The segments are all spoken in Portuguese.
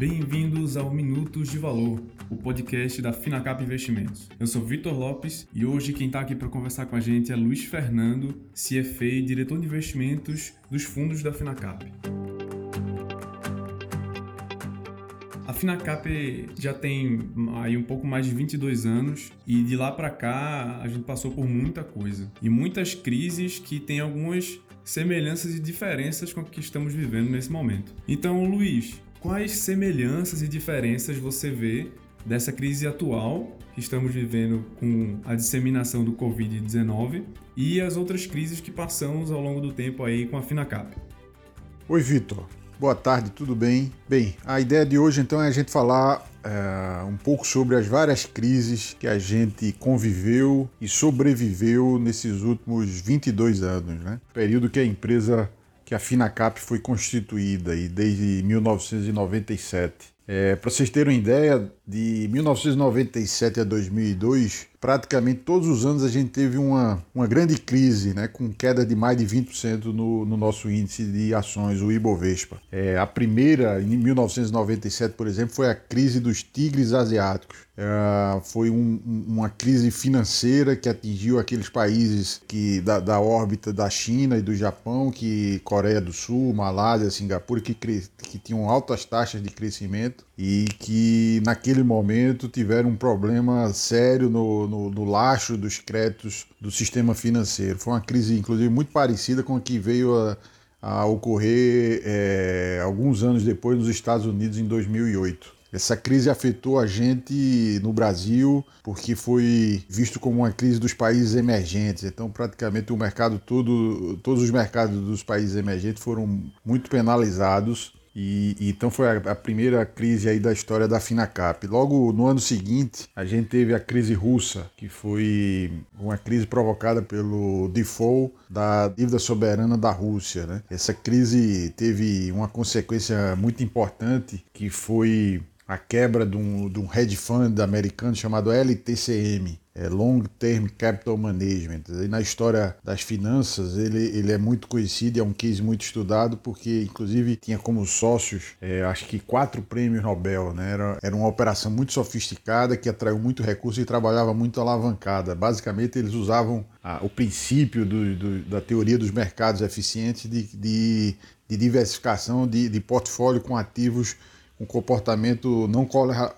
Bem-vindos ao Minutos de Valor, o podcast da Finacap Investimentos. Eu sou Vitor Lopes e hoje quem está aqui para conversar com a gente é Luiz Fernando, CFA e diretor de investimentos dos fundos da Finacap. A Finacap já tem aí um pouco mais de 22 anos e de lá para cá a gente passou por muita coisa e muitas crises que têm algumas semelhanças e diferenças com o que estamos vivendo nesse momento. Então, Luiz, quais semelhanças e diferenças você vê dessa crise atual que estamos vivendo com a disseminação do Covid-19 e as outras crises que passamos ao longo do tempo aí com a Finacap? Oi, Vitor. Boa tarde, tudo bem? Bem, a ideia de hoje então é a gente falar é, um pouco sobre as várias crises que a gente conviveu e sobreviveu nesses últimos 22 anos, né? Período que a empresa, que a Finacap foi constituída e desde 1997. É, Para vocês terem uma ideia, de 1997 a 2002, praticamente todos os anos a gente teve uma, uma grande crise, né, com queda de mais de 20% no, no nosso índice de ações, o Ibovespa. É, a primeira, em 1997, por exemplo, foi a crise dos tigres asiáticos. É, foi um, uma crise financeira que atingiu aqueles países que, da, da órbita da China e do Japão, que Coreia do Sul, Malásia, Singapura, que, que tinham altas taxas de crescimento e que naquele momento tiveram um problema sério no, no, no lastro dos créditos do sistema financeiro. Foi uma crise, inclusive, muito parecida com a que veio a, a ocorrer é, alguns anos depois nos Estados Unidos, em 2008. Essa crise afetou a gente no Brasil porque foi visto como uma crise dos países emergentes. Então, praticamente o mercado todo, todos os mercados dos países emergentes foram muito penalizados e, então foi a, a, primeira crise aí da história da Finacap. Logo no ano seguinte, a gente teve a crise russa, que foi uma crise provocada pelo default da dívida soberana da Rússia. Né? Essa crise teve uma consequência muito importante, que foi a quebra de um, de um hedge fund americano chamado LTCM, é Long Term Capital Management. E na história das finanças, ele, ele é muito conhecido é um case muito estudado, porque inclusive tinha como sócios, é, acho que quatro prêmios Nobel. Né? Era, era uma operação muito sofisticada que atraiu muito recurso e trabalhava muito alavancada. Basicamente, eles usavam o princípio do, do, da teoria dos mercados eficientes de, de, de diversificação de, de portfólio com ativos um comportamento não,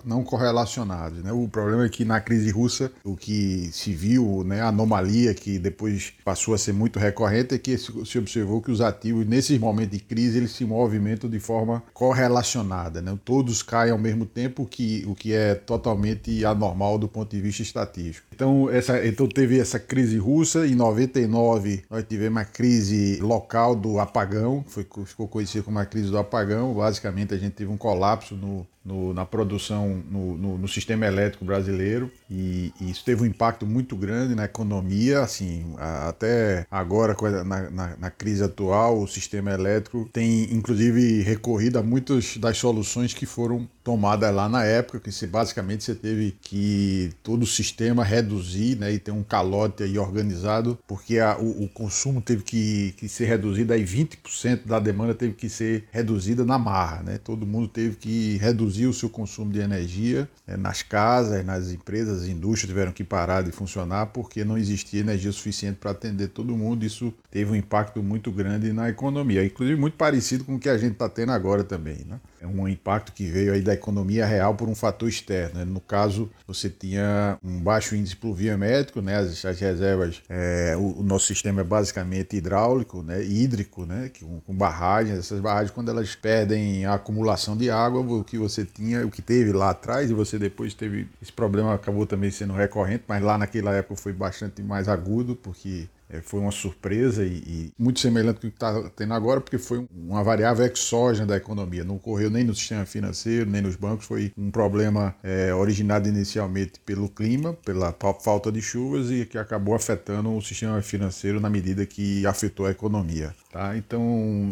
não correlacionado. Né? O problema é que na crise russa, o que se viu, né, a anomalia que depois passou a ser muito recorrente, é que se observou que os ativos, nesses momentos de crise, eles se movimentam de forma correlacionada. Né? Todos caem ao mesmo tempo, que, o que é totalmente anormal do ponto de vista estatístico. Então, essa, então teve essa crise russa, em 99 nós tivemos a crise local do apagão, foi, ficou conhecida como a crise do apagão, basicamente a gente teve um colapso no, no, na produção, no, no, no, sistema elétrico brasileiro e, e, isso teve um impacto muito grande na economia, assim, até agora na, na, na, crise atual o sistema elétrico tem inclusive recorrido a muitas das soluções que foram tomadas lá na época, que se, basicamente você teve que todo o sistema reduzir né, e ter um calote aí organizado, porque a, o, o, consumo teve que, que ser reduzido, aí 20% da demanda teve que ser reduzida na marra, né? Todo mundo teve que reduzir reduzir o seu consumo de energia é, nas casas, nas empresas, as indústrias tiveram que parar de funcionar porque não existia energia suficiente para atender todo mundo. Isso teve um impacto muito grande na economia, inclusive muito parecido com o que a gente está tendo agora também. Né? É um impacto que veio aí da economia real por um fator externo. Né? No caso, você tinha um baixo índice pluviométrico, né? as, as reservas, é, o, o, nosso sistema é basicamente hidráulico, né? hídrico, né? com, com barragens. Essas barragens, quando elas perdem a acumulação de água, o que você tinha, o que teve lá atrás, e você depois teve. Esse problema acabou também sendo recorrente, mas lá naquela época foi bastante mais agudo, porque é, foi uma surpresa e, e, muito semelhante com o que está tendo agora, porque foi uma variável exógena da economia. Não ocorreu nem no sistema financeiro, nem nos bancos. Foi um problema é, originado inicialmente pelo clima, pela falta de chuvas e que acabou afetando o sistema financeiro na medida que afetou a economia. Tá? Então,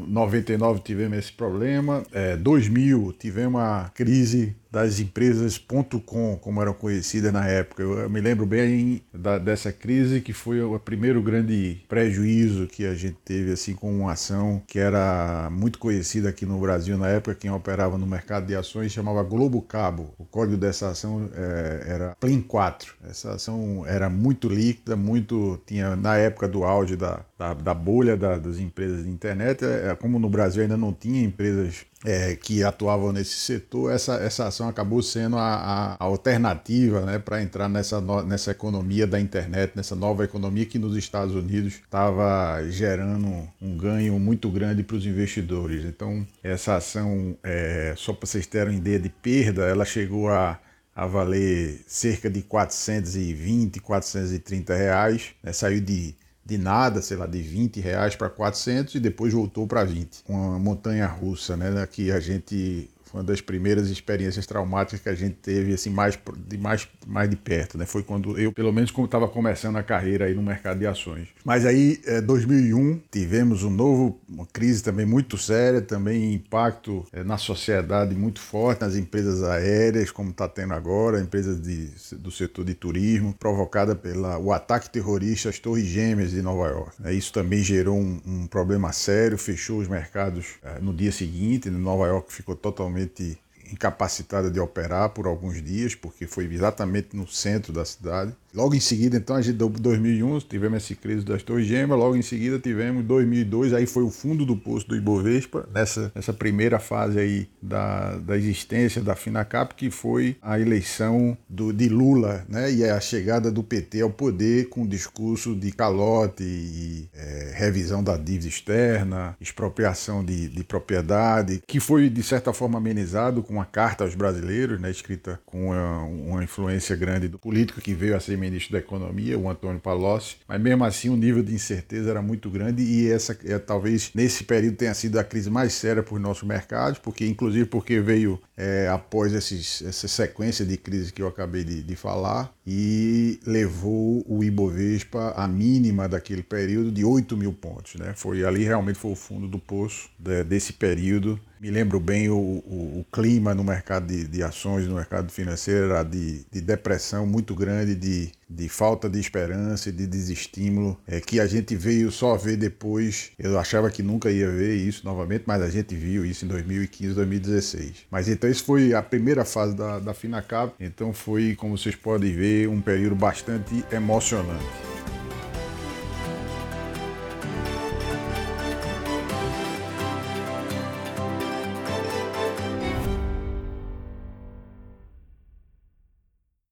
99 tivemos esse problema, é, 2000 tivemos a crise das empresas.com, como eram conhecidas na época. Eu, me lembro bem da, dessa crise que foi o primeiro grande prejuízo que a gente teve assim com uma ação que era muito conhecida aqui no Brasil na época, quem operava no mercado de ações chamava Globo Cabo. O código dessa ação é, era Plim 4. Essa ação era muito líquida, muito tinha na época do auge da, da, da bolha da, das empresas de internet, é, como no Brasil ainda não tinha empresas é, que atuavam nesse setor, essa, essa ação acabou sendo a, a, alternativa né, para entrar nessa, no, nessa economia da internet, nessa nova economia que nos Estados Unidos estava gerando um ganho muito grande para os investidores. Então, essa ação, é, só para vocês terem ideia de perda, ela chegou a, a valer cerca de 420, 430 reais, né, saiu de de nada, sei lá, de 20 reais para 400 e depois voltou para 20. Uma montanha russa, né? Que a gente uma das primeiras experiências traumáticas que a gente teve assim mais de mais, mais de perto, né? Foi quando eu, pelo menos, estava começando a carreira aí no mercado de ações. Mas aí, é, 2001, tivemos um novo, uma crise também muito séria, também impacto é, na sociedade muito forte, nas empresas aéreas, como está tendo agora, empresas de, do setor de turismo, provocada pelo ataque terrorista às Torres Gêmeas de Nova York. É, isso também gerou um, um, problema sério, fechou os mercados é, no dia seguinte, né? Nova York ficou totalmente totalmente incapacitada de operar por alguns dias, porque foi exatamente no centro da cidade. Logo em seguida, então, a gente deu 2001, tivemos essa crise das Torres Gêmeas, logo em seguida tivemos 2002, aí foi o fundo do poço do Ibovespa, nessa, nessa primeira fase aí da, da existência da Finacap, que foi a eleição do, de Lula, né, e a chegada do PT ao poder com o discurso de calote e é, revisão da dívida externa, expropriação de, de propriedade, que foi, de certa forma, amenizado com uma carta aos brasileiros, né, escrita com uma, uma influência grande do político que veio a ser ministro da Economia, o Antônio Palocci, mas mesmo assim o nível de incerteza era muito grande e essa é, talvez nesse período tenha sido a crise mais séria para os nossos mercados, porque inclusive porque veio é, após esses, essa sequência de crises que eu acabei de, de falar e levou o Ibovespa à mínima daquele período de 8 mil pontos. Né? Foi ali realmente foi o fundo do poço de, desse período me lembro bem o, o, o clima no mercado de, de, ações, no mercado financeiro, era de, de depressão muito grande, de, de falta de esperança e de desestímulo, é, que a gente veio só ver depois. Eu achava que nunca ia ver isso novamente, mas a gente viu isso em 2015, 2016. Mas então, isso foi a primeira fase da, da Finacap, então foi, como vocês podem ver, um período bastante emocionante.